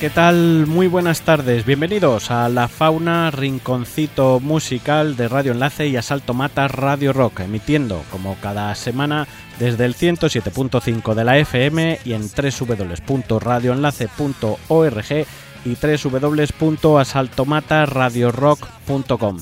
¿qué tal? Muy buenas tardes. Bienvenidos a La Fauna Rinconcito Musical de Radio Enlace y Asalto Mata Radio Rock, emitiendo como cada semana desde el 107.5 de la FM y en www.radioenlace.org y www.asaltomataradiorock.com.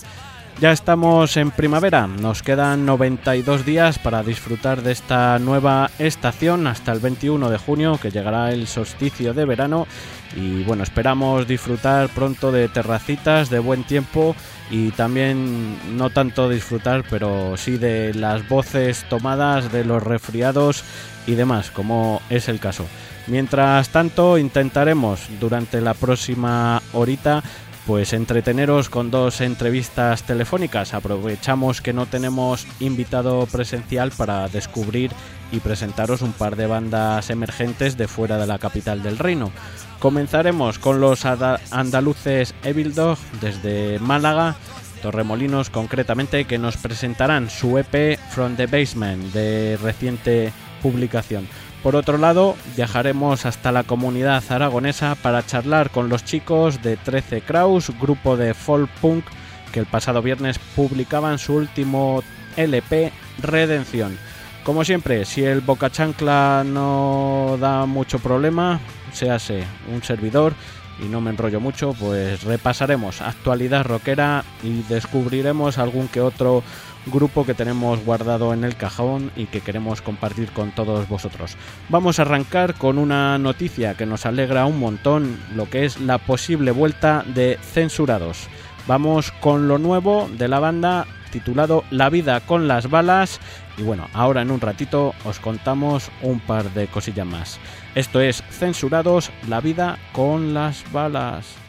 Ya estamos en primavera, nos quedan 92 días para disfrutar de esta nueva estación hasta el 21 de junio que llegará el solsticio de verano y bueno, esperamos disfrutar pronto de terracitas, de buen tiempo y también no tanto disfrutar, pero sí de las voces tomadas, de los resfriados y demás, como es el caso. Mientras tanto, intentaremos durante la próxima horita pues entreteneros con dos entrevistas telefónicas. Aprovechamos que no tenemos invitado presencial para descubrir y presentaros un par de bandas emergentes de fuera de la capital del reino. Comenzaremos con los andaluces Evil Dog desde Málaga, Torremolinos concretamente, que nos presentarán su EP From the Basement de reciente publicación. Por otro lado, viajaremos hasta la comunidad aragonesa para charlar con los chicos de 13 Kraus, grupo de folk punk que el pasado viernes publicaban su último LP Redención. Como siempre, si el Boca Chancla no da mucho problema, se hace un servidor y no me enrollo mucho, pues repasaremos actualidad rockera y descubriremos algún que otro grupo que tenemos guardado en el cajón y que queremos compartir con todos vosotros. Vamos a arrancar con una noticia que nos alegra un montón, lo que es la posible vuelta de Censurados. Vamos con lo nuevo de la banda titulado La vida con las balas y bueno, ahora en un ratito os contamos un par de cosillas más. Esto es Censurados, la vida con las balas.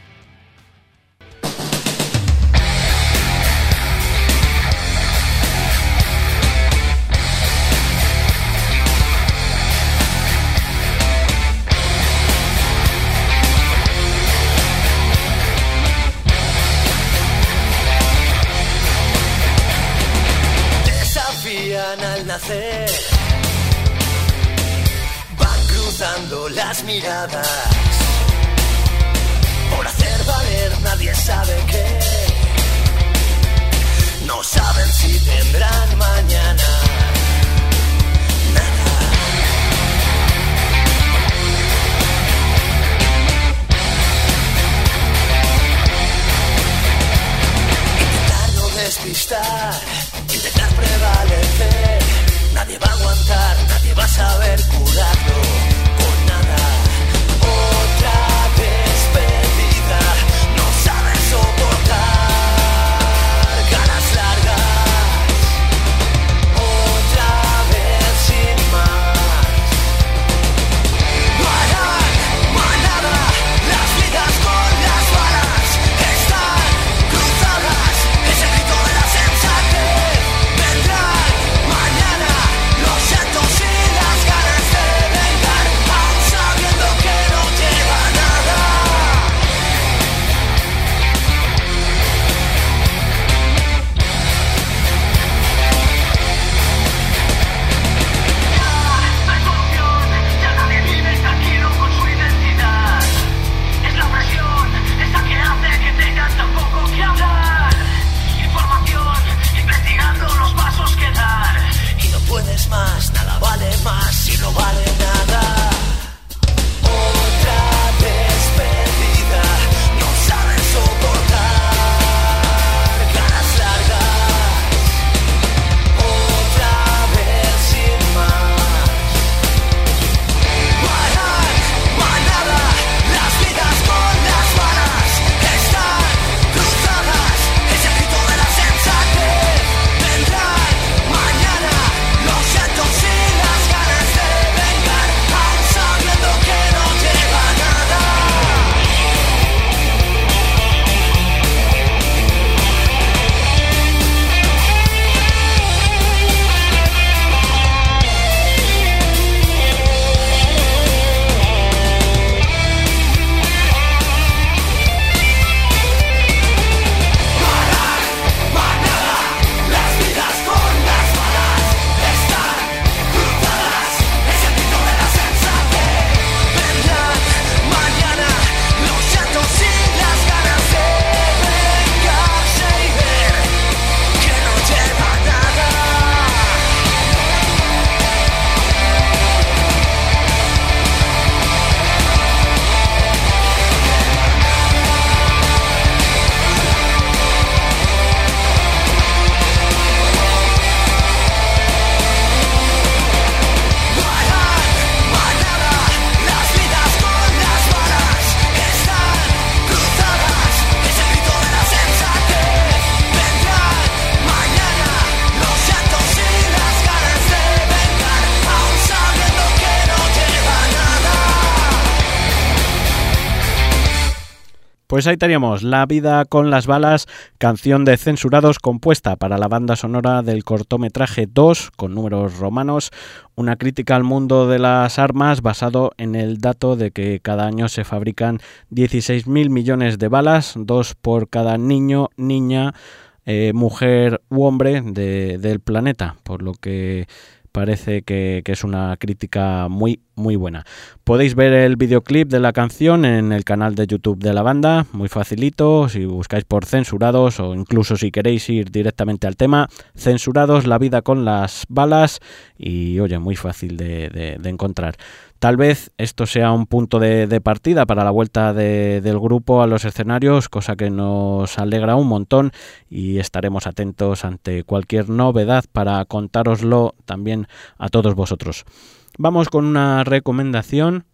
Van cruzando las miradas. Pues ahí teníamos La vida con las balas, canción de censurados compuesta para la banda sonora del cortometraje 2 con números romanos, una crítica al mundo de las armas basado en el dato de que cada año se fabrican 16.000 millones de balas, dos por cada niño, niña, eh, mujer u hombre del planeta, por lo que parece que, es una crítica muy, muy buena. Podéis ver el videoclip de la canción en el canal de YouTube de la banda, muy facilito, si buscáis por censurados o incluso si queréis ir directamente al tema, censurados, la vida con las balas y oye, muy fácil de encontrar. Tal vez esto sea un punto de, partida para la vuelta del grupo a los escenarios, cosa que nos alegra un montón y estaremos atentos ante cualquier novedad para contároslo también a todos vosotros. Vamos con una recomendación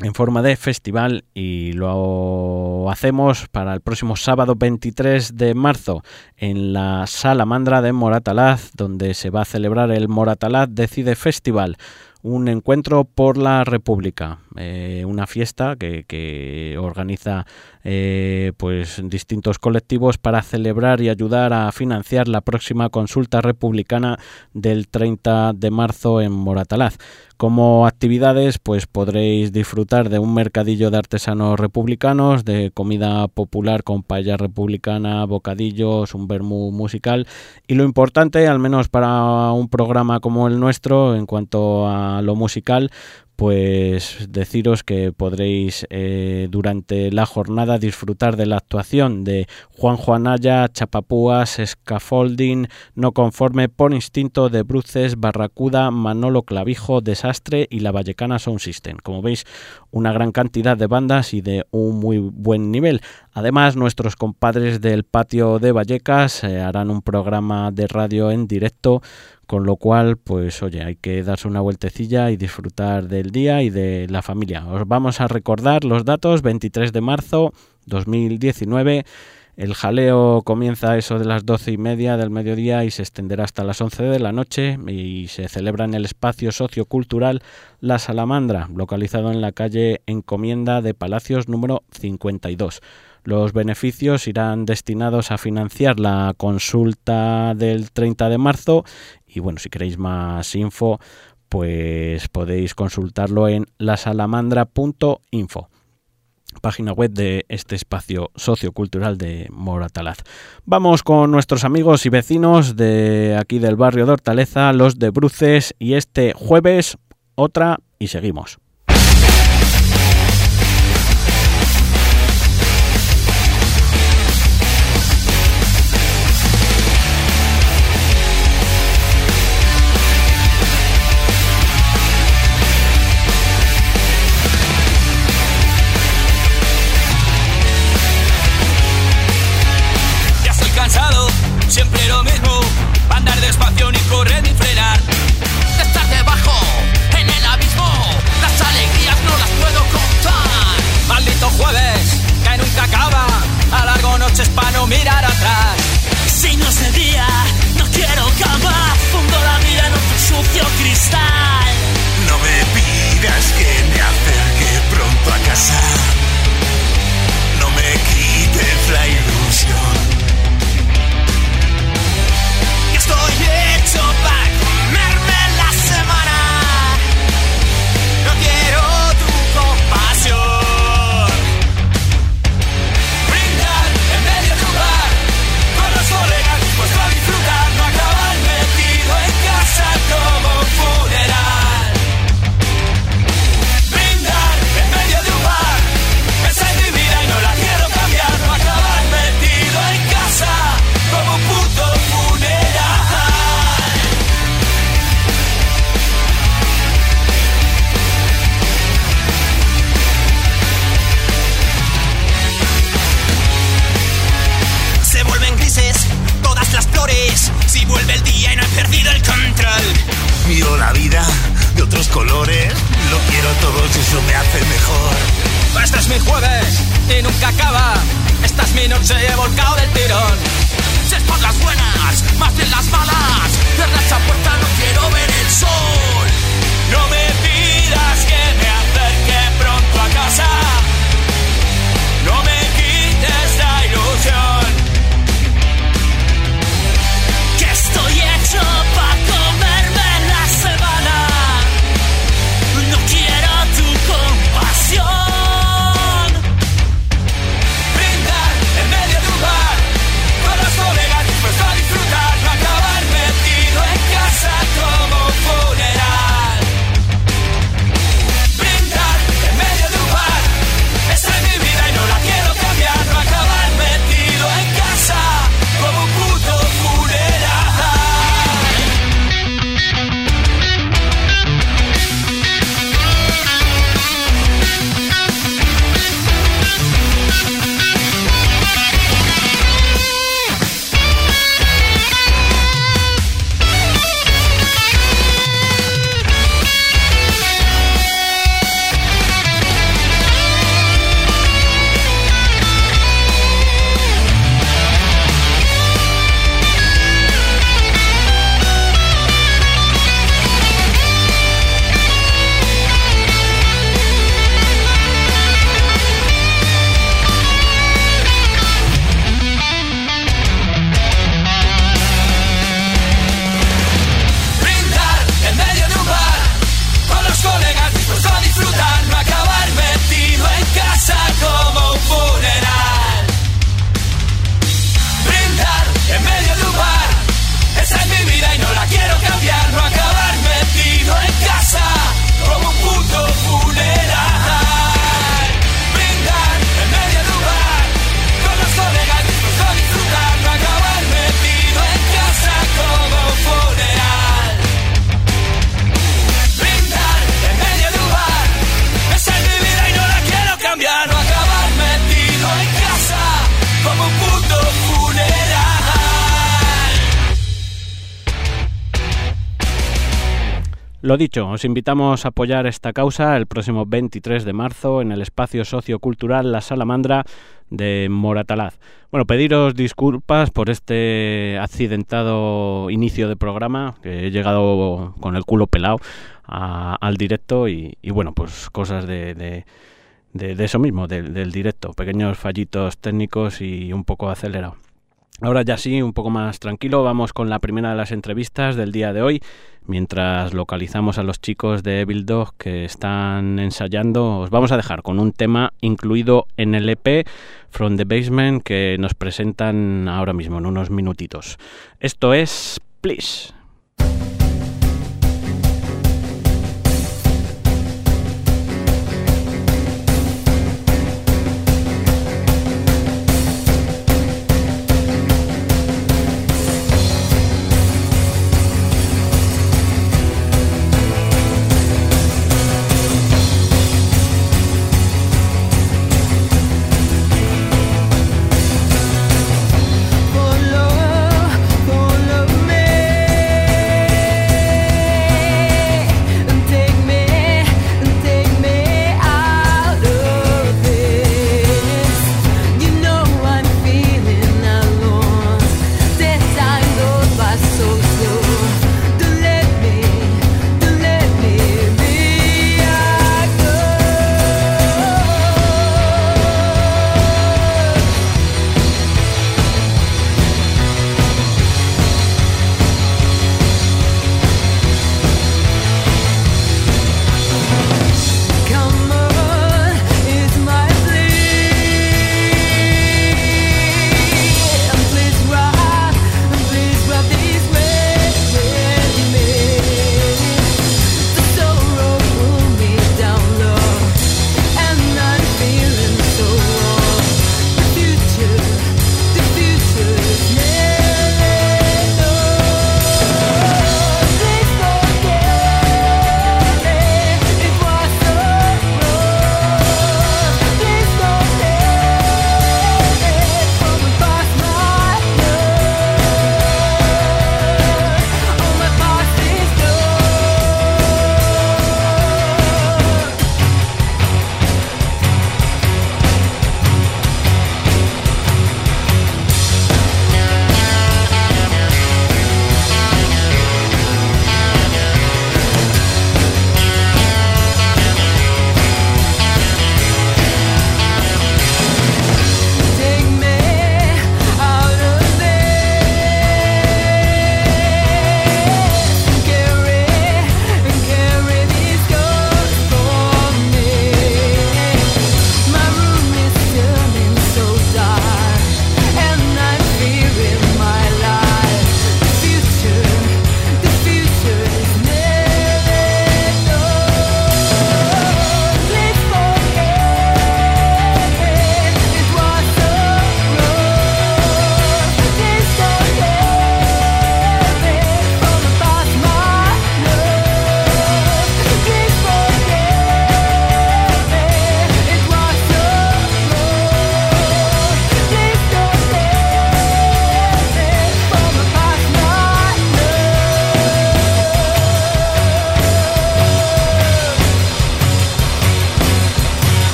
en forma de festival y lo hacemos para el próximo sábado 23 de marzo en la Salamandra de Moratalaz donde se va a celebrar el Moratalaz Decide Festival un encuentro por la República, eh, una fiesta que, organiza eh, pues distintos colectivos para celebrar y ayudar a financiar la próxima consulta republicana del 30 de marzo en Moratalaz. Como actividades, pues podréis disfrutar de un mercadillo de artesanos republicanos, de comida popular con paella republicana, bocadillos, un vermú musical y lo importante, al menos para un programa como el nuestro, en cuanto a lo musical, pues deciros que podréis eh, durante la jornada disfrutar de la actuación de Juan Juanaya, Chapapúas, Scaffolding, No Conforme, Por Instinto de Bruces, Barracuda, Manolo Clavijo, Desastre y La Vallecana Sound System. Como veis, una gran cantidad de bandas y de un muy buen nivel. Además, nuestros compadres del patio de Vallecas eh, harán un programa de radio en directo con lo cual, pues oye, hay que darse una vueltecilla y disfrutar del día y de la familia. Os vamos a recordar los datos, 23 de marzo 2019. El jaleo comienza a eso de las doce y media del mediodía y se extenderá hasta las 11 de la noche y se celebra en el espacio sociocultural La Salamandra, localizado en la calle Encomienda de Palacios número 52. Los beneficios irán destinados a financiar la consulta del 30 de marzo y bueno, si queréis más info, pues podéis consultarlo en lasalamandra.info página web de este espacio sociocultural de Moratalaz. Vamos con nuestros amigos y vecinos de aquí del barrio de Hortaleza, los de Bruces, y este jueves otra y seguimos. Lo dicho, os invitamos a apoyar esta causa el próximo 23 de marzo en el espacio sociocultural La Salamandra de Moratalaz. Bueno, pediros disculpas por este accidentado inicio de programa, que he llegado con el culo pelado al directo y, bueno, pues cosas de, eso mismo, del directo, pequeños fallitos técnicos y un poco acelerado. Ahora ya sí, un poco más tranquilo, vamos con la primera de las entrevistas del día de hoy, mientras localizamos a los chicos de Evil Dog que están ensayando. Os vamos a dejar con un tema incluido en el EP From the Basement que nos presentan ahora mismo en unos minutitos. Esto es Please.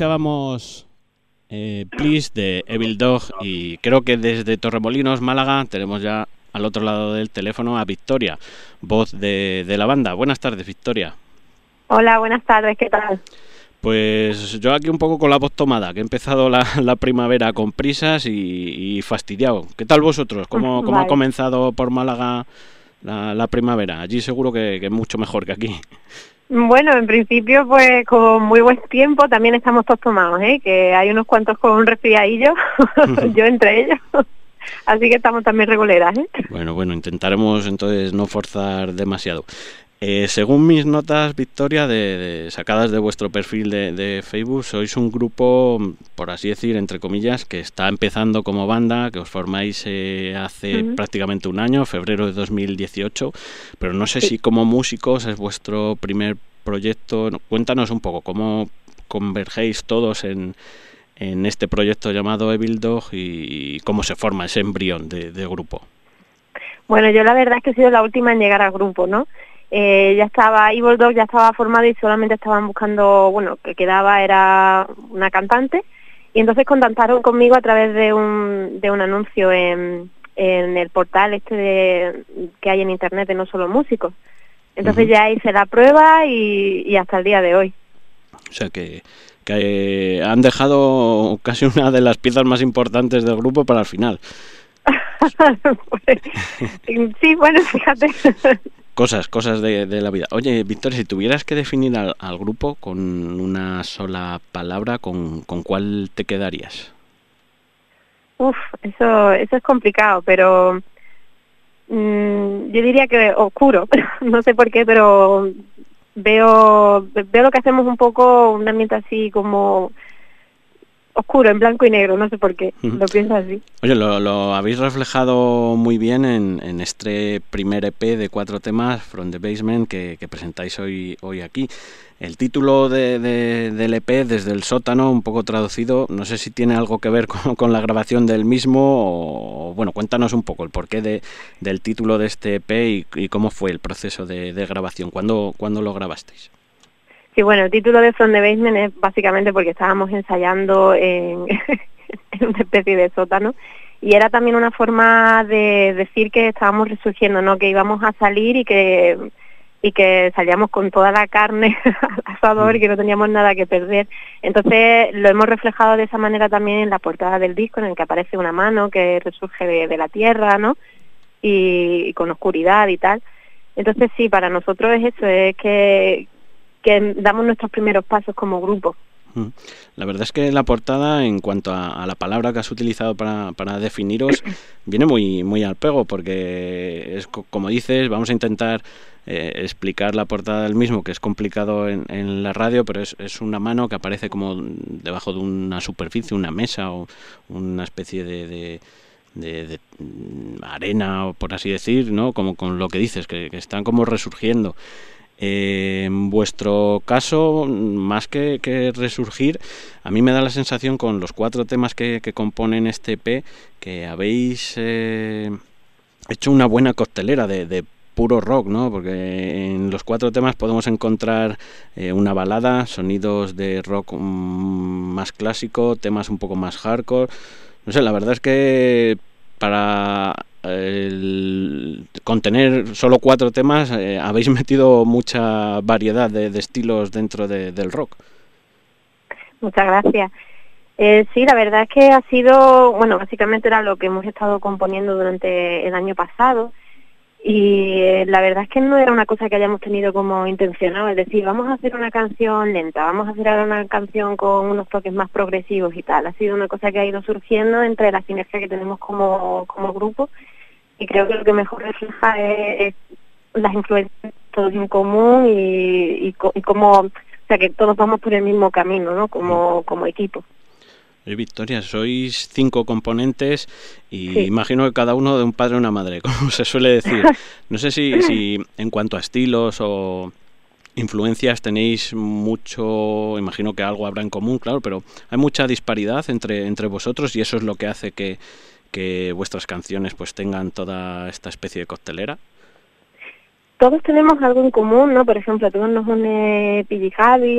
Escuchábamos eh, Please de Evil Dog y creo que desde Torremolinos, Málaga, tenemos ya al otro lado del teléfono a Victoria, voz de, la banda. Buenas tardes, Victoria. Hola, buenas tardes, ¿qué tal? Pues yo aquí un poco con la voz tomada, que he empezado la, primavera con prisas y, fastidiado. ¿Qué tal vosotros? ¿Cómo, cómo ha comenzado por Málaga la, primavera? Allí seguro que, que mucho mejor que aquí. Bueno, en principio, pues con muy buen tiempo también estamos todos tomados, ¿eh? que hay unos cuantos con un resfriadillo, yo entre ellos. Así que estamos también reguleras. ¿eh? Bueno, bueno, intentaremos entonces no forzar demasiado. Eh, según mis notas, Victoria, de, sacadas de vuestro perfil de, Facebook, sois un grupo, por así decir, entre comillas, que está empezando como banda, que os formáis eh, hace prácticamente un año, febrero de 2018, pero no sé si como músicos es vuestro primer proyecto. Cuéntanos un poco cómo convergéis todos en, en este proyecto llamado Evil Dog y cómo se forma ese embrión de, grupo. Bueno, yo la verdad es que he sido la última en llegar al grupo, ¿no? Eh, ya estaba, Evil Dog ya estaba formado y solamente estaban buscando, bueno, que quedaba era una cantante y entonces contactaron conmigo a través de un, de un anuncio en, en el portal este de, que hay en internet de no solo músicos. Entonces ya hice la prueba y, hasta el día de hoy. O sea que, que han dejado casi una de las piezas más importantes del grupo para el final. Pues, sí, bueno, fíjate. Cosas, cosas de, la vida. Oye, Víctor, si tuvieras que definir al, al grupo con una sola palabra, ¿con, ¿con cuál te quedarías? Uf, eso, eso es complicado, pero mm, yo diría que oscuro, no sé por qué, pero veo, veo lo que hacemos un poco, un ambiente así como oscuro, en blanco y negro, no sé por qué, lo pienso así. Oye, lo, habéis reflejado muy bien en, en, este primer EP de cuatro temas, From the Basement, que, presentáis hoy, hoy aquí. El título de, del EP, desde el sótano, un poco traducido, no sé si tiene algo que ver con, la grabación del mismo, o bueno, cuéntanos un poco el porqué de, del título de este EP y, cómo fue el proceso de, grabación, ¿Cuándo, ¿cuándo lo grabasteis? Sí, bueno, el título de From the Basement es básicamente porque estábamos ensayando en, una especie de sótano y era también una forma de decir que estábamos resurgiendo, ¿no? Que íbamos a salir y que y que salíamos con toda la carne al asador y que no teníamos nada que perder. Entonces lo hemos reflejado de esa manera también en la portada del disco, en el que aparece una mano que resurge de, la tierra, ¿no? y, con oscuridad y tal. Entonces sí, para nosotros es eso, es que, que damos nuestros primeros pasos como grupo. Mm. La verdad es que la portada, en cuanto a, la palabra que has utilizado para, para, definiros, viene muy, muy al pego, porque es como dices, vamos a intentar eh, explicar la portada del mismo, que es complicado en, en la radio, pero es, es, una mano que aparece como debajo de una superficie, una mesa o una especie de, de de, mm, arena o por así decir, ¿no? Como con lo que dices, que, que están como resurgiendo. Eh, en vuestro caso, más que, resurgir, a mí me da la sensación con los cuatro temas que, componen este EP que habéis eh, hecho una buena costelera de, puro rock, ¿no? Porque en los cuatro temas podemos encontrar eh, una balada, sonidos de rock mm, más clásico, temas un poco más hardcore. No sé, la verdad es que para el contener solo cuatro temas, eh, habéis metido mucha variedad de, estilos dentro del rock. Muchas gracias. Eh, sí, la verdad es que ha sido, bueno, básicamente era lo que hemos estado componiendo durante el año pasado y eh, la verdad es que no era una cosa que hayamos tenido como intencionado, es decir, vamos a hacer una canción lenta, vamos a hacer ahora una canción con unos toques más progresivos y tal. Ha sido una cosa que ha ido surgiendo entre la sinergia que tenemos como, como grupo y creo que lo que mejor refleja es, las influencias todos en común y, y, como, o sea, que todos vamos por el mismo camino, ¿no? Como, como equipo. Victoria, sois cinco componentes y imagino que cada uno de un padre una madre, como se suele decir. No sé si, si en cuanto a estilos o influencias tenéis mucho, imagino que algo habrá en común, claro, pero hay mucha disparidad entre, entre vosotros y eso es lo que hace que, que vuestras canciones pues tengan toda esta especie de costelera. Todos tenemos algo en común, ¿no? Por ejemplo, todos nos une Piddy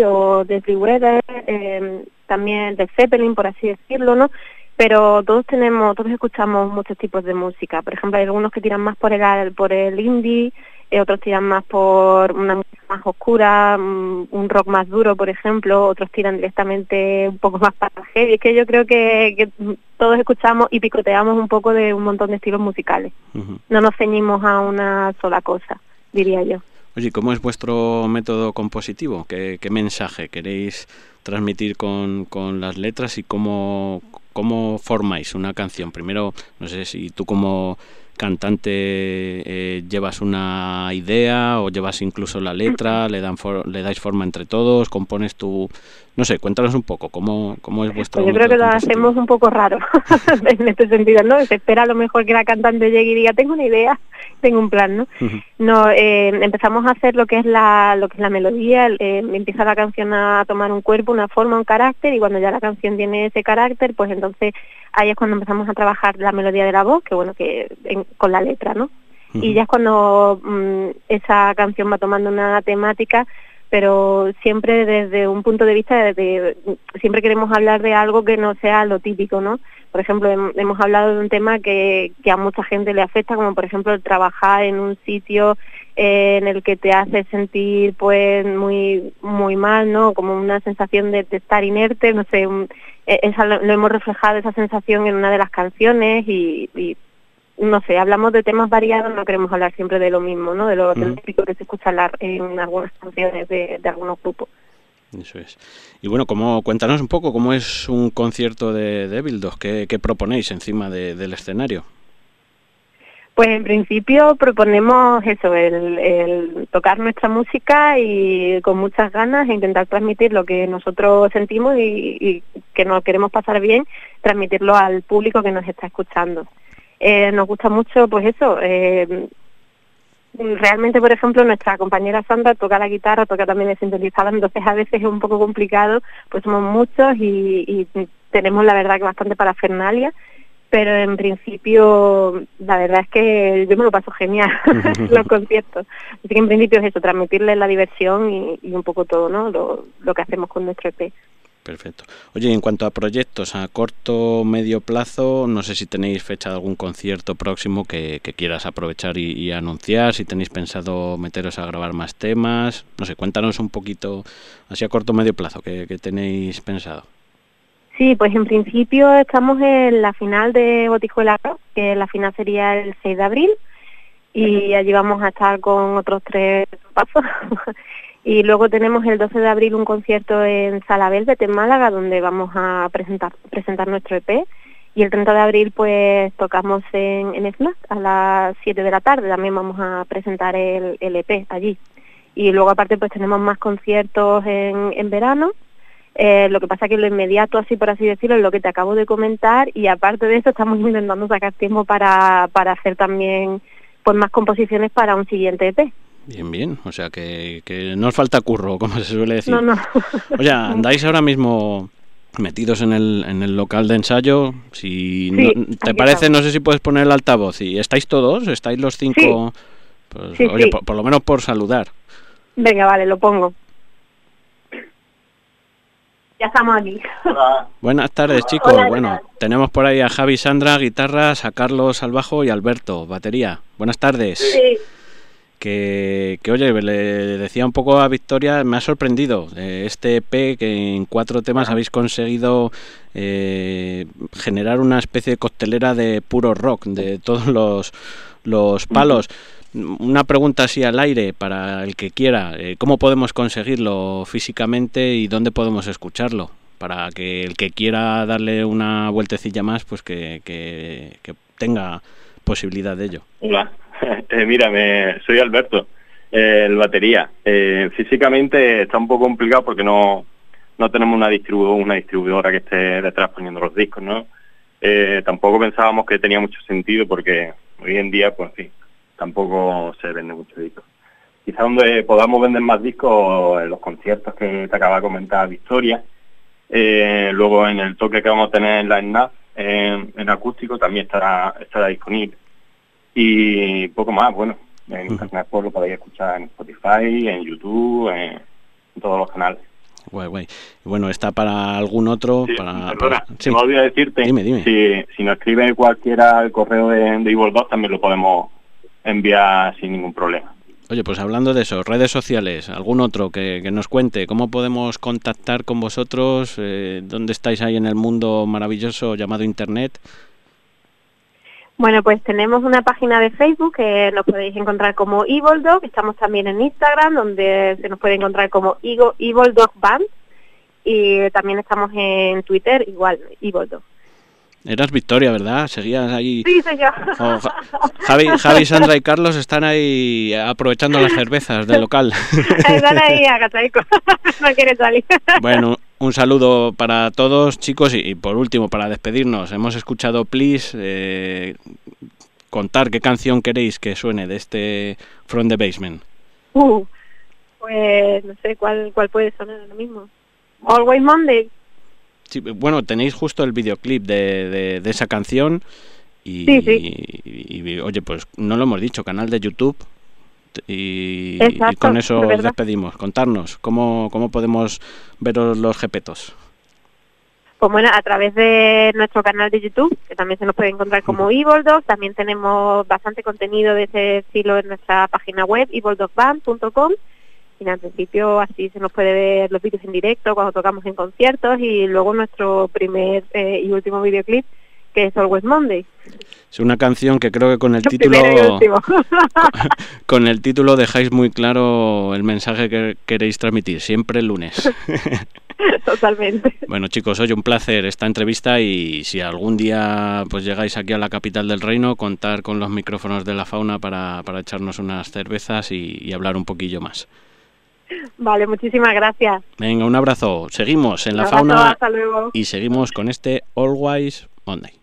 o Free Weather, eh, también de Zeppelin, por así decirlo, ¿no? Pero todos tenemos, todos escuchamos muchos tipos de música. Por ejemplo, hay algunos que tiran más por el por el indie, eh, otros tiran más por una música más oscura, mm, un rock más duro, por ejemplo, otros tiran directamente un poco más para heavy. Es que yo creo que, todos escuchamos y picoteamos un poco de un montón de estilos musicales. No nos ceñimos a una sola cosa, diría yo. Oye, ¿cómo es vuestro método compositivo? ¿Qué, mensaje queréis transmitir con, con, las letras y cómo, cómo formáis una canción? Primero, no sé si tú como cantante eh, llevas una idea o llevas incluso la letra, le, dan le dais forma entre todos, compones tu, No sé, cuéntanos un poco, ¿cómo, cómo es vuestro pues Yo creo que lo hacemos un poco raro en este sentido, ¿no? Se espera a lo mejor que la cantante llegue y diga, tengo una idea, tengo un plan, ¿no? No, eh, empezamos a hacer lo que es la, lo que es la melodía, eh, empieza la canción a tomar un cuerpo, una forma, un carácter, y cuando ya la canción tiene ese carácter, pues entonces ahí es cuando empezamos a trabajar la melodía de la voz, que bueno, que con la letra, ¿no? Y ya es cuando mm, esa canción va tomando una temática pero siempre desde un punto de vista de, siempre queremos hablar de algo que no sea lo típico, ¿no? Por ejemplo, hemos hablado de un tema que, que a mucha gente le afecta, como por ejemplo el trabajar en un sitio eh, en el que te hace sentir pues muy muy mal, ¿no? Como una sensación de, estar inerte, no sé, e, esa, lo, hemos reflejado esa sensación en una de las canciones y, y no sé, hablamos de temas variados, no queremos hablar siempre de lo mismo, ¿no? De lo típico que se escucha hablar en algunas canciones de, algunos grupos. Eso es. Y bueno, ¿cómo, cuéntanos un poco cómo es un concierto de Devil ¿qué, qué proponéis encima del escenario? Pues en principio proponemos eso, el, tocar nuestra música y con muchas ganas e intentar transmitir lo que nosotros sentimos y, y que nos queremos pasar bien, transmitirlo al público que nos está escuchando. Eh, nos gusta mucho, pues eso, eh, realmente, por ejemplo, nuestra compañera Sandra toca la guitarra, toca también el sintetizador, entonces a veces es un poco complicado, pues somos muchos y, tenemos la verdad que bastante parafernalia, pero en principio la verdad es que yo me lo paso genial los conciertos. Así que en principio es eso, transmitirles la diversión y, un poco todo, ¿no? Lo, lo que hacemos con nuestro EP. Perfecto. Oye, en cuanto a proyectos a corto medio plazo, no sé si tenéis fecha de algún concierto próximo que, quieras aprovechar y, anunciar, si tenéis pensado meteros a grabar más temas, no sé, cuéntanos un poquito, así a corto medio plazo, que, tenéis pensado. Sí, pues en principio estamos en la final de Botijuela que la final sería el 6 de abril, y allí vamos a estar con otros tres pasos. Y luego tenemos el 12 de abril un concierto en Sala Velvet, en Málaga, donde vamos a presentar, presentar nuestro EP. Y el 30 de abril pues tocamos en, en a las 7 de la tarde, también vamos a presentar el, EP allí. Y luego aparte pues tenemos más conciertos en, en verano, eh, lo que pasa que lo inmediato, así por así decirlo, es lo que te acabo de comentar y aparte de eso estamos intentando sacar tiempo para, para hacer también pues más composiciones para un siguiente EP. Bien, bien. O sea que, que no os falta curro, como se suele decir. No, no. Oye, andáis ahora mismo metidos en el, en el local de ensayo. Si te parece, no sé si puedes poner el altavoz. ¿Y estáis todos? ¿Estáis los cinco? Pues, oye, por, lo menos por saludar. Venga, vale, lo pongo. Ya estamos aquí. Buenas tardes, chicos. bueno, tenemos por ahí a Javi Sandra, guitarras, a Carlos al bajo y a Alberto, batería. Buenas tardes. Sí que, oye, le decía un poco a Victoria, me ha sorprendido eh, este EP que en cuatro temas habéis conseguido eh, generar una especie de costelera de puro rock, de todos los, los palos. Una pregunta así al aire para el que quiera, eh, ¿cómo podemos conseguirlo físicamente y dónde podemos escucharlo? Para que el que quiera darle una vueltecilla más, pues que, que, que tenga posibilidad de ello. Hola, mira, me, soy Alberto, eh, el batería. Eh, físicamente está un poco complicado porque no, no tenemos una distribuidora que esté detrás poniendo los discos, ¿no? tampoco pensábamos que tenía mucho sentido porque hoy en día, pues sí, tampoco se vende mucho discos. Quizá donde podamos vender más discos en los conciertos que te acaba de comentar Victoria, luego en el toque que vamos a tener en la ENAF, en acústico también estará, estará disponible y poco más, bueno, en Internet pues lo podéis escuchar en Spotify, en YouTube, en, todos los canales. Guay, guay. Bueno, está para algún otro. para, perdona, me olvidé decirte, Si, si nos escribe cualquiera el correo de, de 2 también lo podemos enviar sin ningún problema. Oye, pues hablando de eso, redes sociales, algún otro que, nos cuente, ¿cómo podemos contactar con vosotros? Eh, ¿Dónde estáis ahí en el mundo maravilloso llamado Internet? Bueno, pues tenemos una página de Facebook que nos podéis encontrar como Evil Dog, estamos también en Instagram donde se nos puede encontrar como Evil Dog Band y también estamos en Twitter igual, Evil Dog. Eras Victoria, ¿verdad? Seguías ahí. Sí, yo. Oh, Javi, Javi, Sandra y Carlos están ahí aprovechando las cervezas del local. están ahí a no quieren salir. Bueno, un saludo para todos, chicos, y, por último, para despedirnos, hemos escuchado Please, eh, contar qué canción queréis que suene de este From the Basement. Uh, pues no sé cuál, cuál puede sonar lo mismo. Always Monday. Sí, bueno, tenéis justo el videoclip de, de, esa canción y, Y, oye, pues no lo hemos dicho, canal de YouTube. Y, con eso os despedimos. Contarnos, ¿cómo, ¿cómo podemos veros los jepetos? Pues bueno, a través de nuestro canal de YouTube, que también se nos puede encontrar como Evil también tenemos bastante contenido de ese estilo en nuestra página web, evildogband.com y en principio así se nos puede ver los vídeos en directo cuando tocamos en conciertos y luego nuestro primer eh, y último videoclip que es Always Monday. Es una canción que creo que con el título con el título dejáis muy claro el mensaje que queréis transmitir, siempre el lunes. Totalmente. Bueno, chicos, hoy un placer esta entrevista y si algún día pues llegáis aquí a la capital del reino, contar con los micrófonos de la fauna para, para echarnos unas cervezas y hablar un poquillo más. Vale, muchísimas gracias. Venga, un abrazo. Seguimos en la fauna y seguimos con este Always Monday.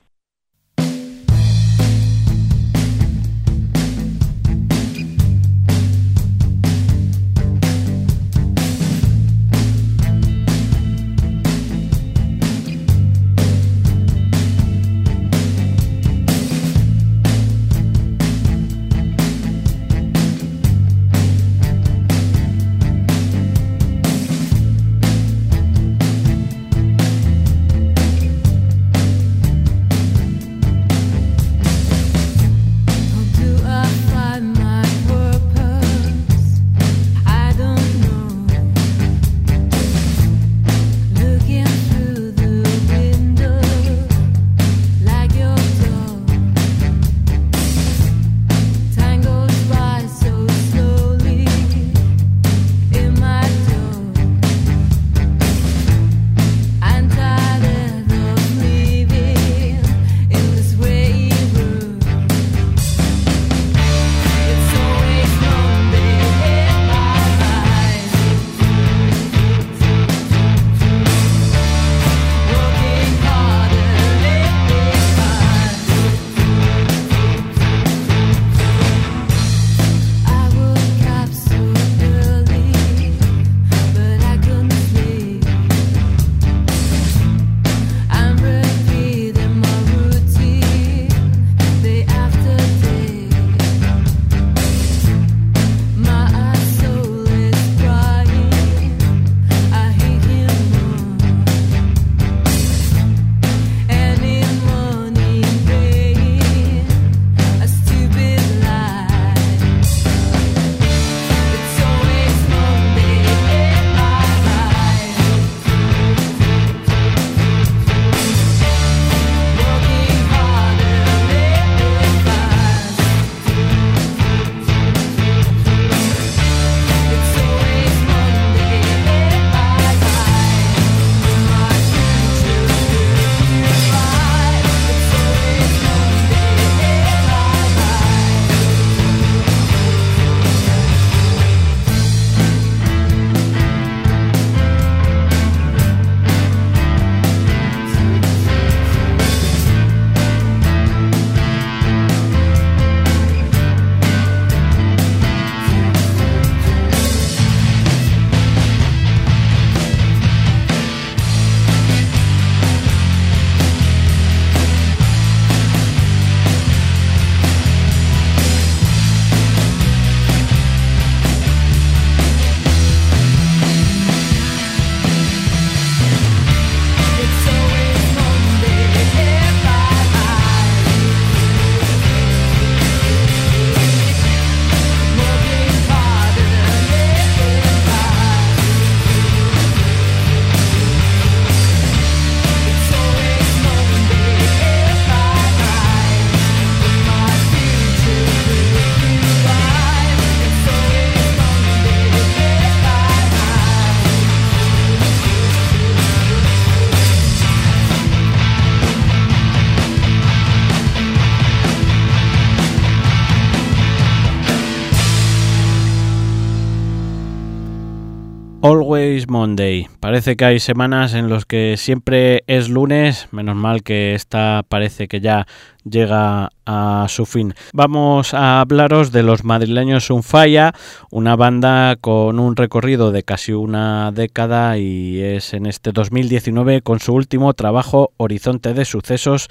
Monday. Parece que hay semanas en las que siempre es lunes, menos mal que esta parece que ya llega a su fin. Vamos a hablaros de los madrileños Unfaya, una banda con un recorrido de casi una década y es en este 2019 con su último trabajo Horizonte de Sucesos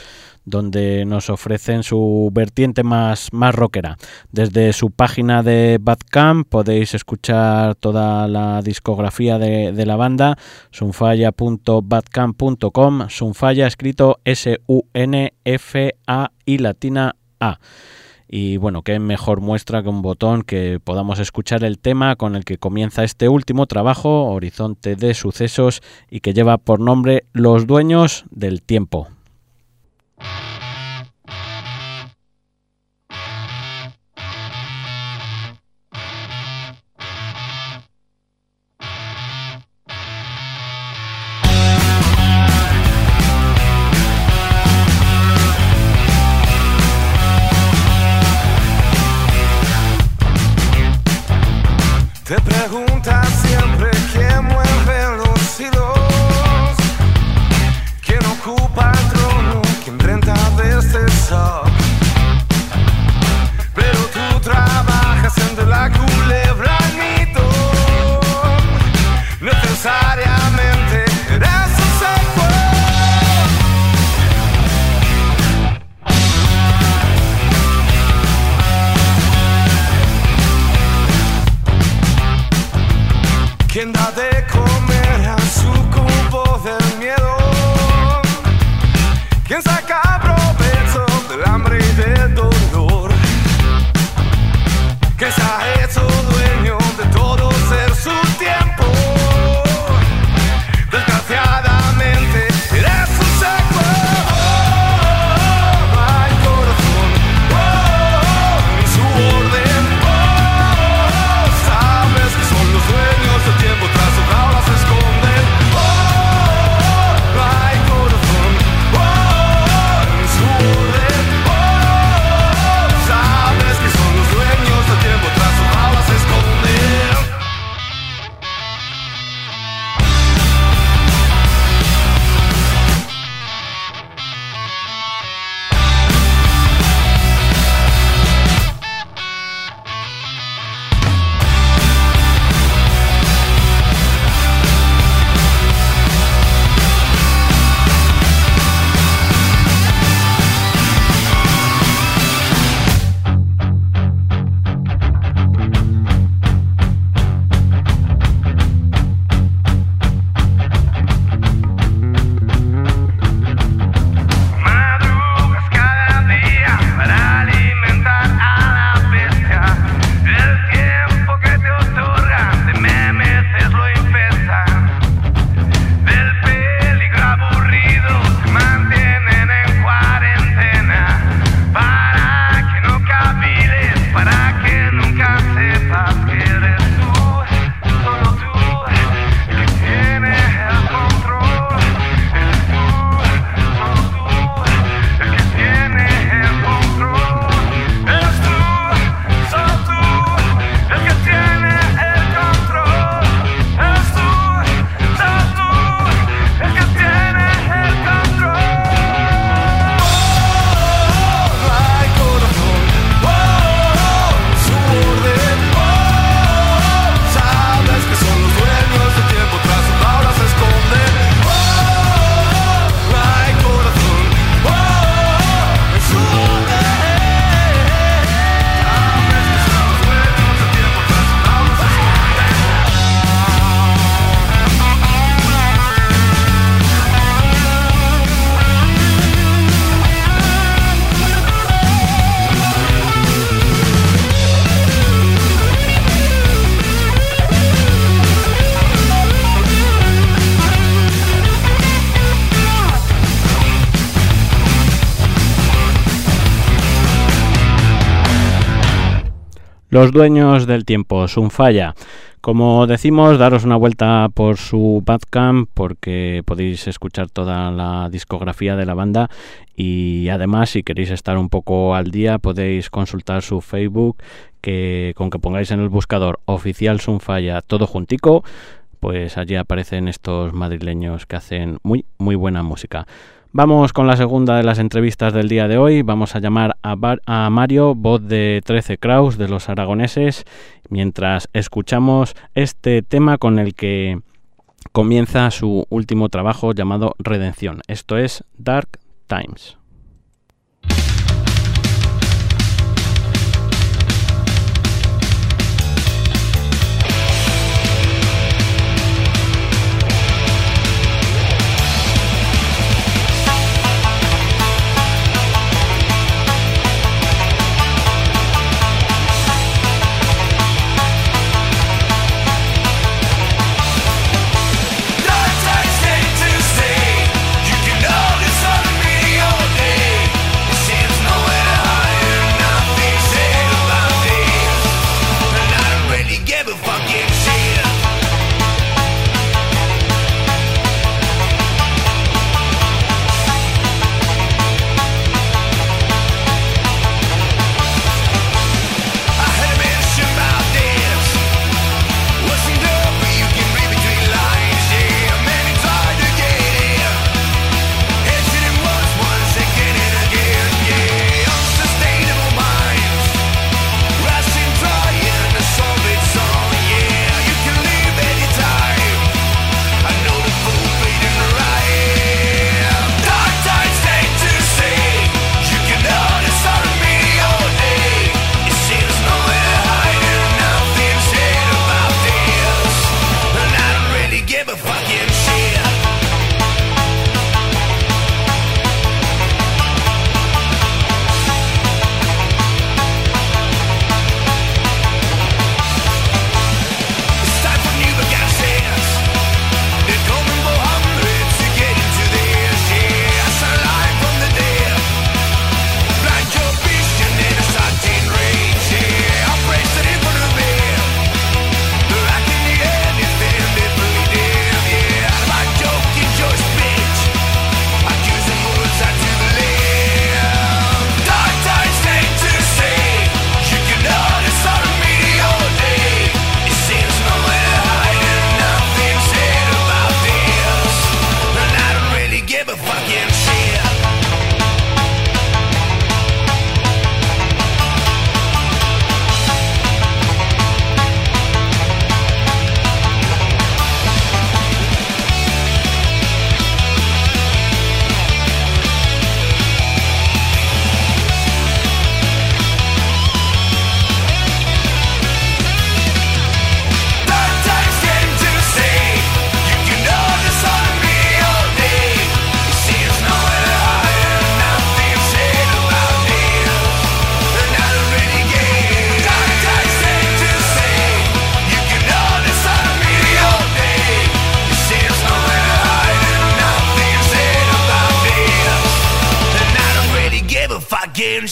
donde nos ofrecen su vertiente más, más rockera. Desde su página de Badcamp podéis escuchar toda la discografía de, de la banda, sunfaya.badcamp.com, sunfaya escrito S-U-N-F-A y latina A. Y bueno, qué mejor muestra que un botón que podamos escuchar el tema con el que comienza este último trabajo, Horizonte de Sucesos, y que lleva por nombre Los Dueños del Tiempo. Los dueños del tiempo, Sunfaya. Como decimos, daros una vuelta por su Bandcamp porque podéis escuchar toda la discografía de la banda y además si queréis estar un poco al día podéis consultar su Facebook que con que pongáis en el buscador oficial Sunfaya todo juntico pues allí aparecen estos madrileños que hacen muy, muy buena música. Vamos con la segunda de las entrevistas del día de hoy. Vamos a llamar a, Mario, voz de 13 Kraus de los aragoneses, mientras escuchamos este tema con el que comienza su último trabajo llamado Redención. Esto es Dark Times.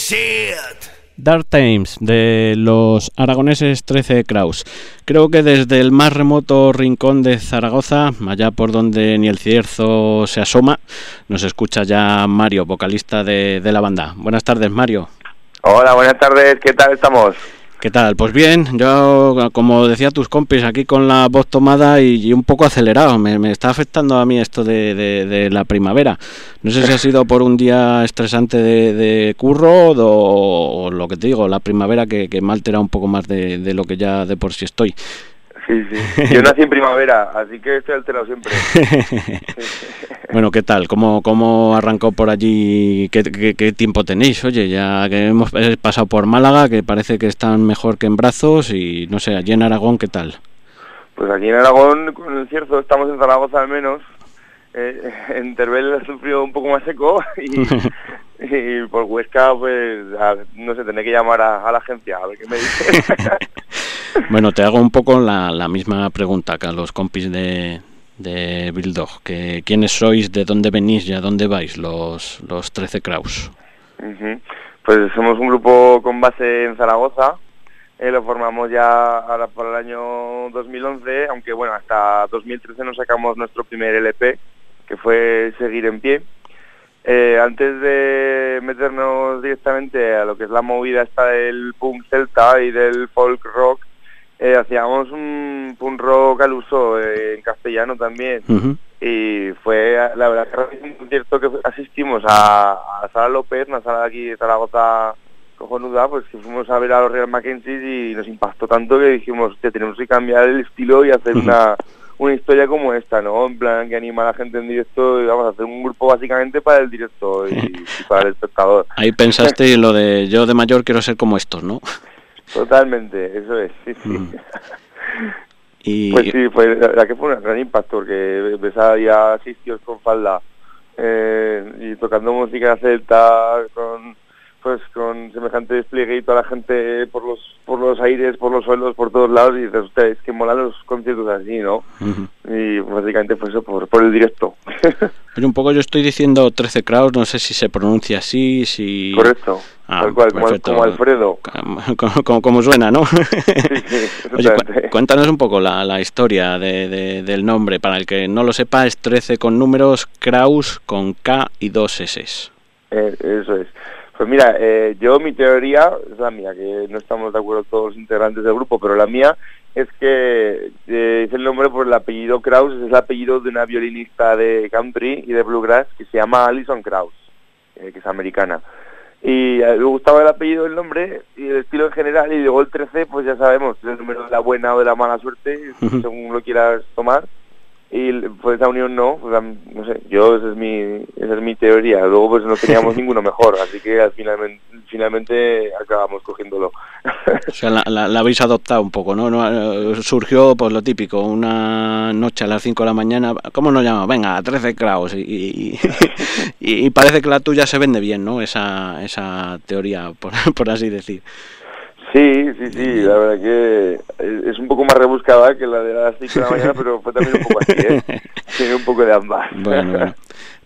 Shit. Dark Times de los aragoneses 13 Kraus. Creo que desde el más remoto rincón de Zaragoza, allá por donde ni el cierzo se asoma, nos escucha ya Mario, vocalista de, de la banda. Buenas tardes, Mario. Hola, buenas tardes, ¿qué tal estamos? ¿Qué tal? Pues bien, yo, como decía tus compis, aquí con la voz tomada y, un poco acelerado. Me, está afectando a mí esto de, la primavera. No sé si ha sido por un día estresante de, curro o, lo que te digo, la primavera que, que me ha un poco más de lo que ya de por sí estoy. Sí, sí. Yo nací en primavera, así que estoy alterado siempre. Bueno, ¿qué tal? ¿Cómo, cómo arrancó por allí? ¿Qué, qué, qué tiempo tenéis? Oye, ya que hemos pasado por Málaga, que parece que están mejor que en brazos, y no sé, allí en Aragón, ¿qué tal? Pues aquí en Aragón, con el cierzo, estamos en Zaragoza al menos. Eh, en Teruel ha sufrido un poco más seco y, y por Huesca, pues, a- no sé, tendré que llamar a, a la agencia a ver qué me dice. Bueno, te hago un poco la, la misma pregunta que a los compis de, de Bildog. Que, ¿Quiénes sois, de dónde venís y a dónde vais los, los 13 Kraus? Pues somos un grupo con base en Zaragoza. eh, lo formamos ya ahora por el año 2011, aunque bueno, hasta 2013 nos sacamos nuestro primer LP, que fue Seguir en Pie. Eh, antes de meternos directamente a lo que es la movida esta del punk celta y del folk rock, eh, hacíamos un punk rock al uso eh, en castellano también. Y fue, la verdad, que fue un concierto que asistimos a, a Sala López, una sala de aquí de Zaragoza cojonuda, pues que fuimos a ver a los Real Mackenzie y nos impactó tanto que dijimos, tenemos que cambiar el estilo y hacer una, una historia como esta, ¿no? En plan, que anima a la gente en directo y vamos a hacer un grupo básicamente para el directo y, y para el espectador. Ahí pensaste en lo de yo de mayor quiero ser como estos, ¿no? Totalmente, eso es, sí, sí. Mm. Y Pues sí, fue, la verdad que fue un gran impacto porque ves ahí a con falda eh, y tocando música celta con pues con semejante despliegue y toda la gente por los por los aires, por los suelos, por todos lados y dices, "Hostia, es que molan los conciertos así, ¿no? Y básicamente fue eso por, por el directo. Pero un poco yo estoy diciendo 13 Kraus, no sé si se pronuncia así, si... Correcto. Ah, Tal cual, como, como Alfredo. Como, como- como suena, ¿no? Sí, sí, Oye, cu- exactamente. cuéntanos un poco la, la historia de- de- del nombre. Para el que no lo sepa, es 13 con números, Kraus con K y dos S. Eh, eso es. Pues mira, eh, yo mi teoría es la mía, que no estamos de acuerdo todos los integrantes del grupo, pero la mía es que eh, es el nombre por el apellido Kraus, es el apellido de una violinista de country y de bluegrass que se llama Alison Kraus, eh, que es americana. Y eh, me gustaba el apellido, el nombre y el estilo en general, y luego el 13, pues ya sabemos, es el número de la buena o de la mala suerte, según lo quieras tomar y pues esa unión no, pues, no sé, yo esa es mi esa es mi teoría. Luego pues no teníamos ninguno mejor, así que al final finalmente acabamos cogiéndolo. O sea, la, la- la habéis adoptado un poco, ¿no? No, eh, Surgió, pues lo típico, una noche a las 5 de la mañana, ¿cómo nos llamamos? Venga, 13 Kraus. Y, y, y- y parece que la tuya se vende bien, ¿no? Esa, esa teoría, por, por así decir. Sí, sí, sí, la verdad que es un poco más rebuscada que la de las 5 de la mañana, pero fue también un poco así, ¿eh? Tiene un poco de ambas. Bueno, bueno.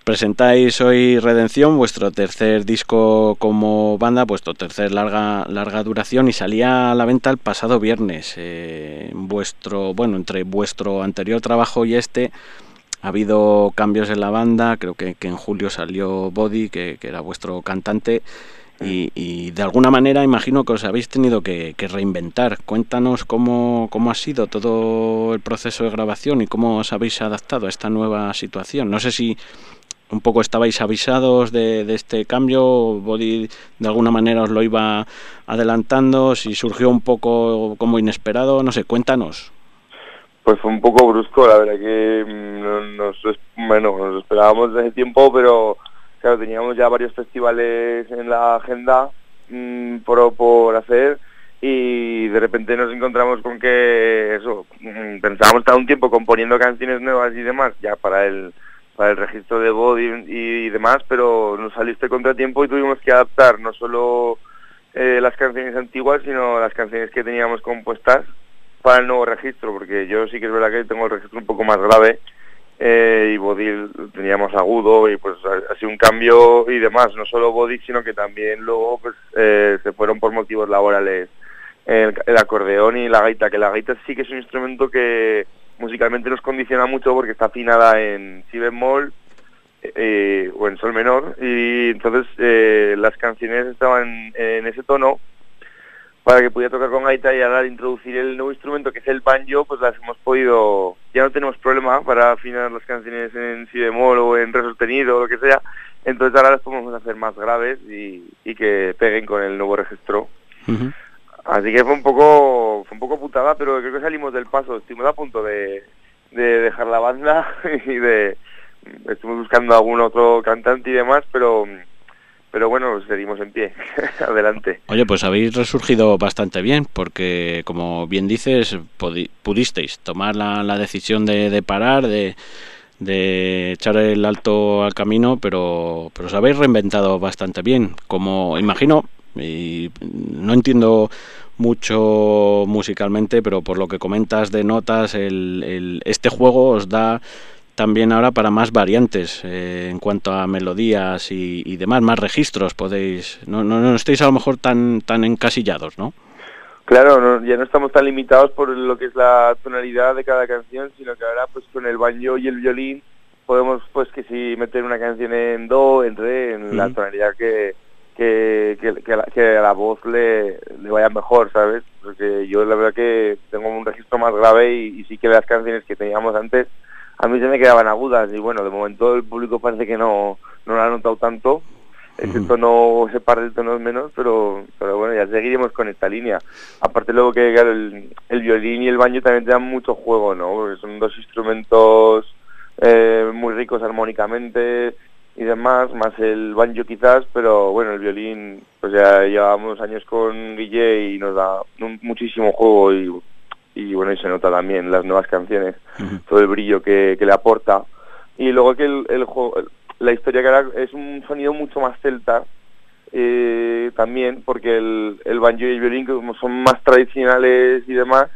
Presentáis hoy Redención, vuestro tercer disco como banda, vuestro tercer larga larga duración y salía a la venta el pasado viernes. Eh, vuestro, bueno, entre vuestro anterior trabajo y este ha habido cambios en la banda. Creo que, que en julio salió Body, que, que era vuestro cantante. Y, y de alguna manera imagino que os habéis tenido que, reinventar. Cuéntanos cómo, cómo ha sido todo el proceso de grabación y cómo os habéis adaptado a esta nueva situación. No sé si un poco estabais avisados de, este cambio, Body de alguna manera os lo iba adelantando, si surgió un poco como inesperado, no sé, cuéntanos. Pues fue un poco brusco, la verdad que mm, no- nos, bueno, nos esperábamos desde tiempo, pero claro, teníamos ya varios festivales en la agenda mm, por, por hacer y de repente nos encontramos con que eso, mm, pensábamos estar un tiempo componiendo canciones nuevas y demás, ya para el para el registro de voz y, demás, pero nos salió este contratiempo y tuvimos que adaptar no solo eh, las canciones antiguas, sino las canciones que teníamos compuestas para el nuevo registro, porque yo sí que es verdad que tengo el registro un poco más grave eh, y Bodil tenía más agudo y pues ha, sido un cambio y demás, no solo Bodil, sino que también luego pues eh, se fueron por motivos laborales. El, acordeón y la gaita, que la gaita sí que es un instrumento que musicalmente nos condiciona mucho porque está afinada en si bemol eh, o en sol menor. Y entonces las canciones estaban en ese tono para que pudiera tocar con gaita y ahora al introducir el nuevo instrumento que es el banjo pues las hemos podido ya no tenemos problema para afinar las canciones en si bemol o en re sostenido o lo que sea entonces ahora las podemos hacer más graves y, y que peguen con el nuevo registro. Así que fue un poco fue un poco putada, pero creo que salimos del paso. Estuvimos a punto de, de dejar la banda y de estuvimos buscando algún otro cantante y demás, pero pero bueno, seguimos en pie. Adelante. Oye, pues habéis resurgido bastante bien, porque como bien dices, pudisteis tomar la, la decisión de, de parar, de, de echar el alto al camino, pero, pero os habéis reinventado bastante bien. Como imagino, y no entiendo mucho musicalmente, pero por lo que comentas de notas, el, el- este juego os da también ahora para más variantes eh, en cuanto a melodías y, y demás, más registros podéis, no, no, no estáis a lo mejor tan, tan encasillados, ¿no? Claro, no- ya no estamos tan limitados por lo que es la tonalidad de cada canción, sino que ahora pues con el banjo y el violín podemos pues que si meter una canción en do, en re, en la tonalidad que, que, que, que, la, que a la voz le, le vaya mejor, ¿sabes? Porque yo la verdad que tengo un registro más grave y, y sí que las canciones que teníamos antes a mí se me quedaban agudas y bueno, de momento el público parece que no, no lo ha notado tanto, ese tono, ese par de tonos menos, pero, pero bueno, ya seguiremos con esta línea. Aparte luego que claro, el, el violín y el baño también te dan mucho juego, ¿no? Porque son dos instrumentos eh, muy ricos armónicamente y demás, más el banjo quizás, pero bueno, el violín, pues ya llevamos años con Guille y nos da un- muchísimo juego y, y bueno, y se nota también en las nuevas canciones, todo el brillo que, que le aporta. Y luego que el, el juego, la historia que ahora es un sonido mucho más celta, eh, también, porque el, el banjo y el violín, que como son más tradicionales y demás,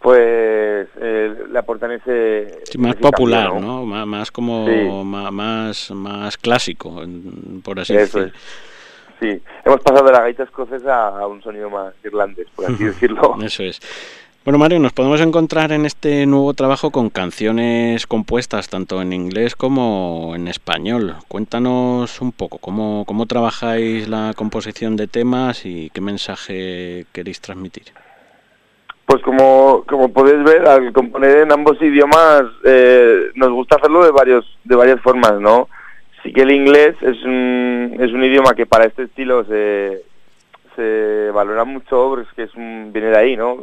pues eh, le aportan ese... Sí, más ese cambio, popular, ¿no? Má- Más, como Sí. má- más, más clásico, por así Eso decir. es. Sí, hemos pasado de la gaita escocesa a un sonido más irlandés, por así decirlo. Eso es. Bueno, Mario, nos podemos encontrar en este nuevo trabajo con canciones compuestas tanto en inglés como en español. Cuéntanos un poco cómo, cómo trabajáis la composición de temas y qué mensaje queréis transmitir. Pues como, como podéis ver, al componer en ambos idiomas eh, nos gusta hacerlo de varios de varias formas, ¿no? Sí que el inglés es un, es un idioma que para este estilo se, se valora mucho, porque es que es un, viene de ahí, ¿no?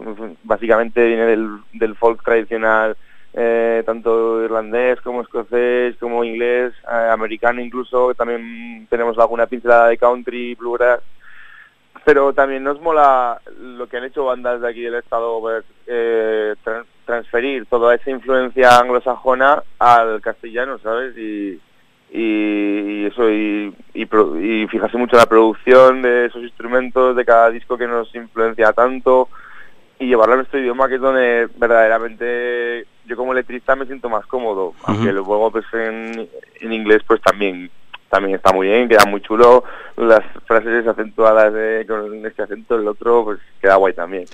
Básicamente viene del, folk tradicional, eh, tanto irlandés como escocés, como inglés, eh, americano incluso, también tenemos alguna pincelada de country, bluegrass, pero también nos mola lo que han hecho bandas de aquí del estado, pues, eh, tran- transferir toda esa influencia anglosajona al castellano, ¿sabes? Y, y, y eso, y, y, pro- y fijarse mucho en la producción de esos instrumentos, de cada disco que nos influencia tanto, y llevarlo a nuestro idioma, que es donde verdaderamente yo como letrista me siento más cómodo, aunque luego pues en, en inglés pues también también está muy bien, queda muy chulo, las frases acentuadas de, con este acento, el otro pues queda guay también.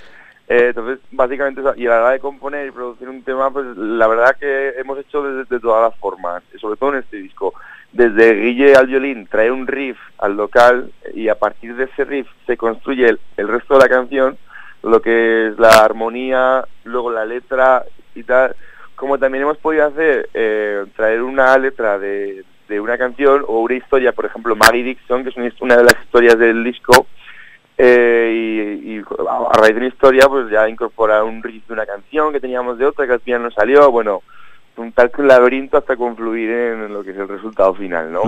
Eh, entonces, básicamente, y a la hora de componer y producir un tema, pues la verdad que hemos hecho desde de todas las formas, sobre todo en este disco. Desde Guille al violín, trae un riff al local y a partir de ese riff se construye el, resto de la canción, lo que es la armonía, luego la letra y tal. Como también hemos podido hacer, eh, traer una letra de, de una canción o una historia, por ejemplo, Maggie Dixon, que es una de las historias del disco, eh, y, y a raíz de una historia pues ya incorporar un riff de una canción que teníamos de otra que al final no salió, bueno, un tal que un laberinto hasta confluir en lo que es el resultado final, ¿no?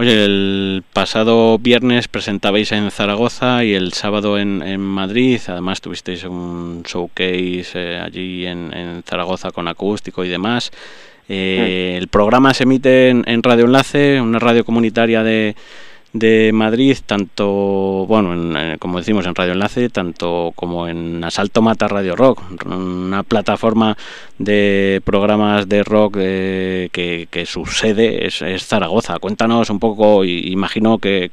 Oye, el pasado viernes presentabais en Zaragoza y el sábado en, en Madrid. Además, tuvisteis un showcase eh, allí en, en Zaragoza con acústico y demás. Eh, El programa se emite en, en Radio Enlace, una radio comunitaria de, de Madrid, tanto, bueno, en, como decimos en Radio Enlace, tanto como en Asalto Mata Radio Rock, una plataforma de programas de rock eh, que, que su sede es, es Zaragoza. Cuéntanos un poco, y imagino que,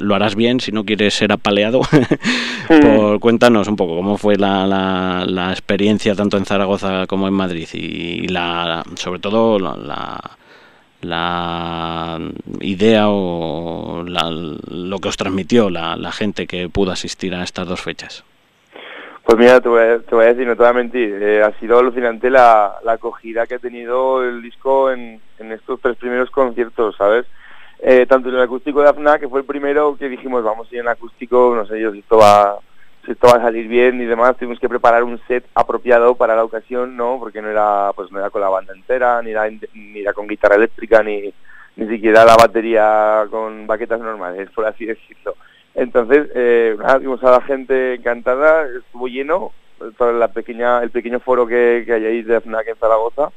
lo harás bien si no quieres ser apaleado. Por, cuéntanos un poco cómo fue la, la, la experiencia tanto en Zaragoza como en Madrid y, la, sobre todo la, la, idea o la- lo que os transmitió la, gente que pudo asistir a estas dos fechas. Pues mira, te voy a, te voy a decir, no te voy a mentir, eh, ha sido alucinante la, la acogida que ha tenido el disco en, en estos tres primeros conciertos, ¿sabes? Eh, tanto en el acústico de AFNA, que fue el primero que dijimos, vamos a ir en acústico, no sé yo si esto va esto va a salir bien y demás, tuvimos que preparar un set apropiado para la ocasión, ¿no? Porque no era pues no era con la banda entera, ni era, ni era con guitarra eléctrica, ni, ni siquiera la batería con baquetas normales, por así decirlo. Entonces, eh, vimos a la gente encantada, estuvo lleno, toda la pequeña, el pequeño foro que, que hay ahí de FNAC en Zaragoza,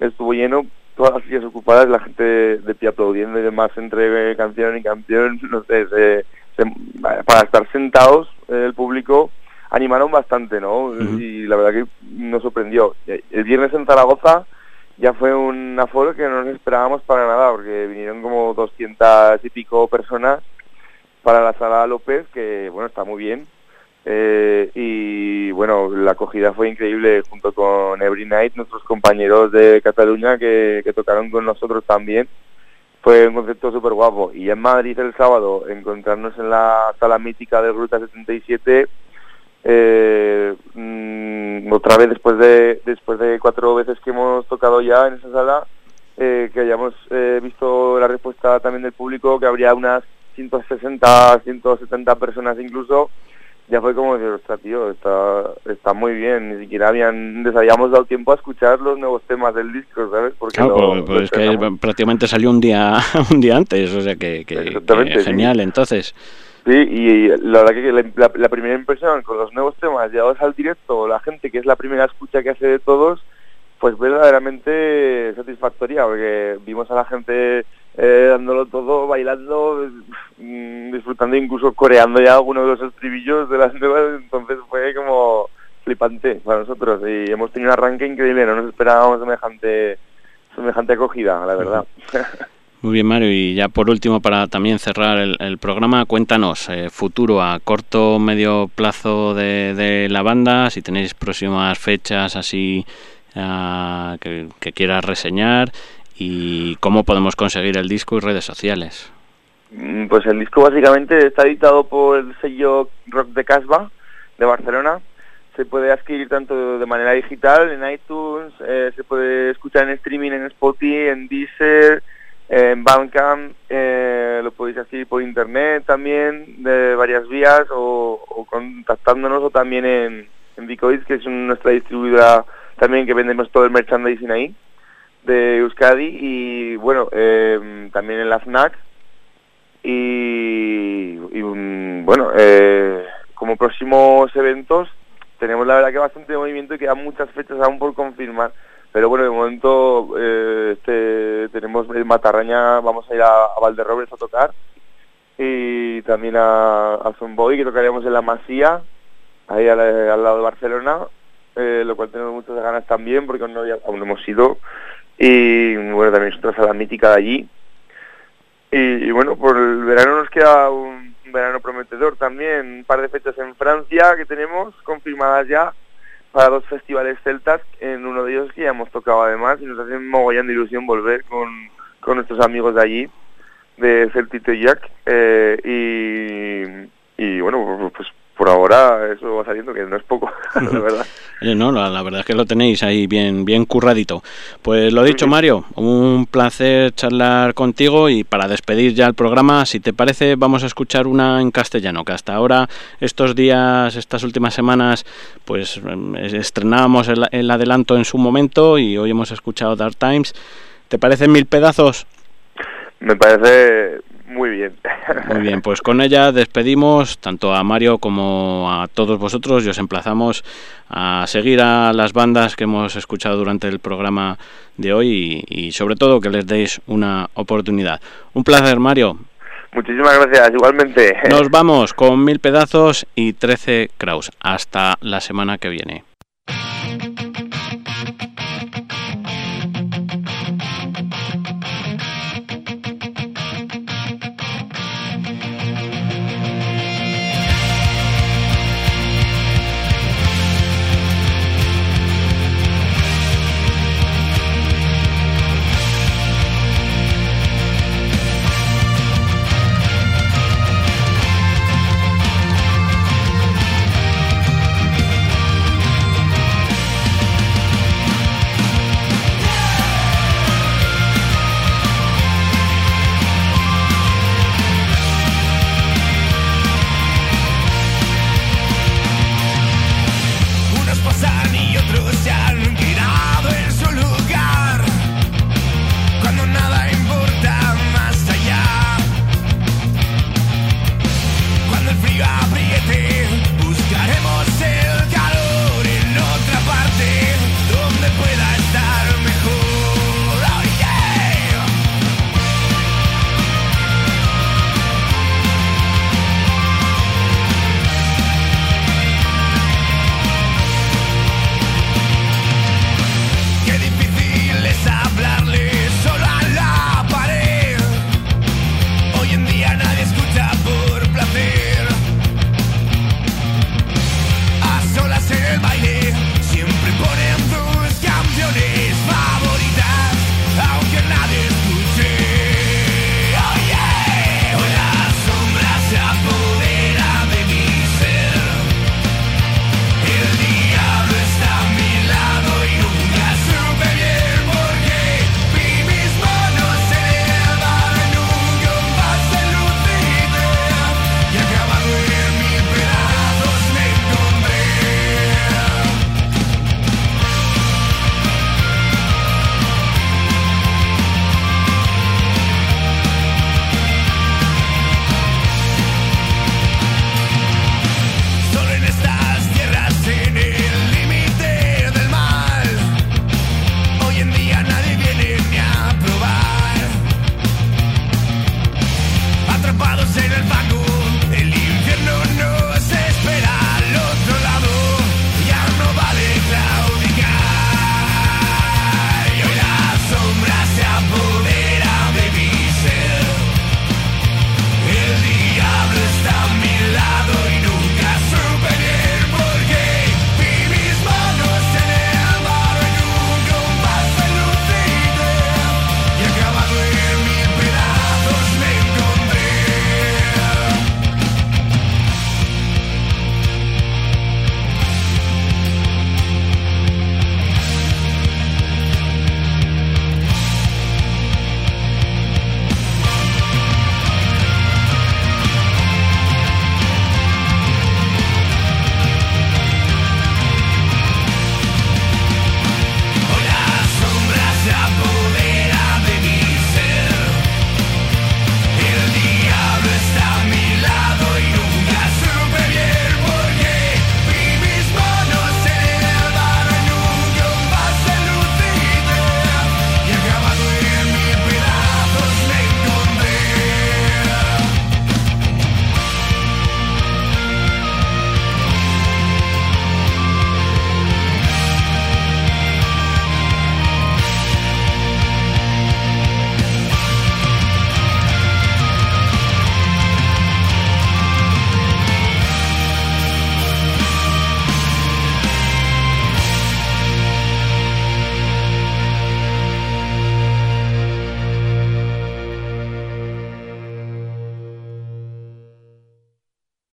estuvo lleno, todas las sillas ocupadas, la gente de pie aplaudiendo y demás entre canción y canción, no sé, se- se- para estar sentados, eh, el público animaron bastante, ¿no? Y la verdad que nos sorprendió. El viernes en Zaragoza ya fue un aforo que no nos esperábamos para nada, porque vinieron como 200 y pico personas para la sala López, que bueno, está muy bien. Eh, y bueno, la acogida fue increíble junto con Every Night, nuestros compañeros de Cataluña que, que tocaron con nosotros también. Fue un concepto súper guapo. Y en Madrid el sábado, encontrarnos en la sala mítica de Gruta 77, eh, mm, otra vez después de, después de cuatro veces que hemos tocado ya en esa sala, eh, que hayamos eh, visto la respuesta también del público, que habría unas 160, 170 personas incluso, ya fue como decir, ostras, tío, está, está muy bien, ni siquiera habían, les habíamos dado tiempo a escuchar los nuevos temas del disco, ¿sabes? Porque Claro, lo- pues, pues es que prácticamente salió un día un día antes, o sea que, que- que sí. genial. Entonces, Sí, y la verdad que la, la- la primera impresión con los nuevos temas llevados al directo, la gente que es la primera escucha que hace de todos, pues verdaderamente satisfactoria, porque vimos a la gente eh, dándolo todo, bailando, mm, disfrutando, incluso coreando ya algunos de los estribillos de las nuevas, entonces fue como flipante para nosotros. Y hemos tenido un arranque increíble, no nos esperábamos semejante semejante acogida, la verdad. muy bien Mario, y ya por último para también cerrar el, el programa, cuéntanos eh, futuro a corto medio plazo de, de la banda, si tenéis próximas fechas así que, que quieras reseñar y cómo podemos conseguir el disco y redes sociales. Mm, Pues el disco básicamente está editado por el sello Rock de Casbah de Barcelona. Se puede adquirir tanto de manera digital en iTunes, eh, se puede escuchar en streaming en Spotify, en Deezer, en Bandcamp, eh, lo podéis adquirir por internet también, de varias vías, o, contactándonos o también en, en que es nuestra distribuidora también que vendemos todo el merchandising ahí de Euskadi y bueno, eh, también en la FNAC y, mm, bueno, eh, como próximos eventos tenemos la verdad que bastante movimiento y quedan muchas fechas aún por confirmar. Pero bueno, de momento eh, este, tenemos en Matarraña, vamos a ir a, a Valderrobres a tocar. Y también a, a que tocaremos en la Masía, ahí al, lado de Barcelona, eh, lo cual tenemos muchas ganas también porque aún no hemos ido y bueno, también es otra sala mítica de allí. Y, bueno, por el verano nos queda un, verano prometedor también, un par de fechas en Francia que tenemos confirmadas ya para dos festivales celtas, en uno de ellos que ya hemos tocado además y nos hace mogollón de ilusión volver con, con nuestros amigos de allí, de Celtito Jack. eh, y, y bueno, pues por ahora eso va saliendo, que no es poco, la verdad. No, la, la verdad es que lo tenéis ahí bien, bien curradito. Pues lo dicho, Mario, un placer charlar contigo y para despedir ya el programa, si te parece, vamos a escuchar una en castellano, que hasta ahora, estos días, estas últimas semanas, pues em, estrenábamos el, el adelanto en su momento y hoy hemos escuchado Dark Times. ¿Te parecen mil pedazos? Me parece muy bien. Muy bien, pues con ella despedimos tanto a Mario como a todos vosotros y os emplazamos a seguir a las bandas que hemos escuchado durante el programa de hoy y, y sobre todo que les deis una oportunidad. Un placer, Mario. Muchísimas gracias, igualmente. Nos vamos con mil pedazos y 13 Kraus. Hasta la semana que viene.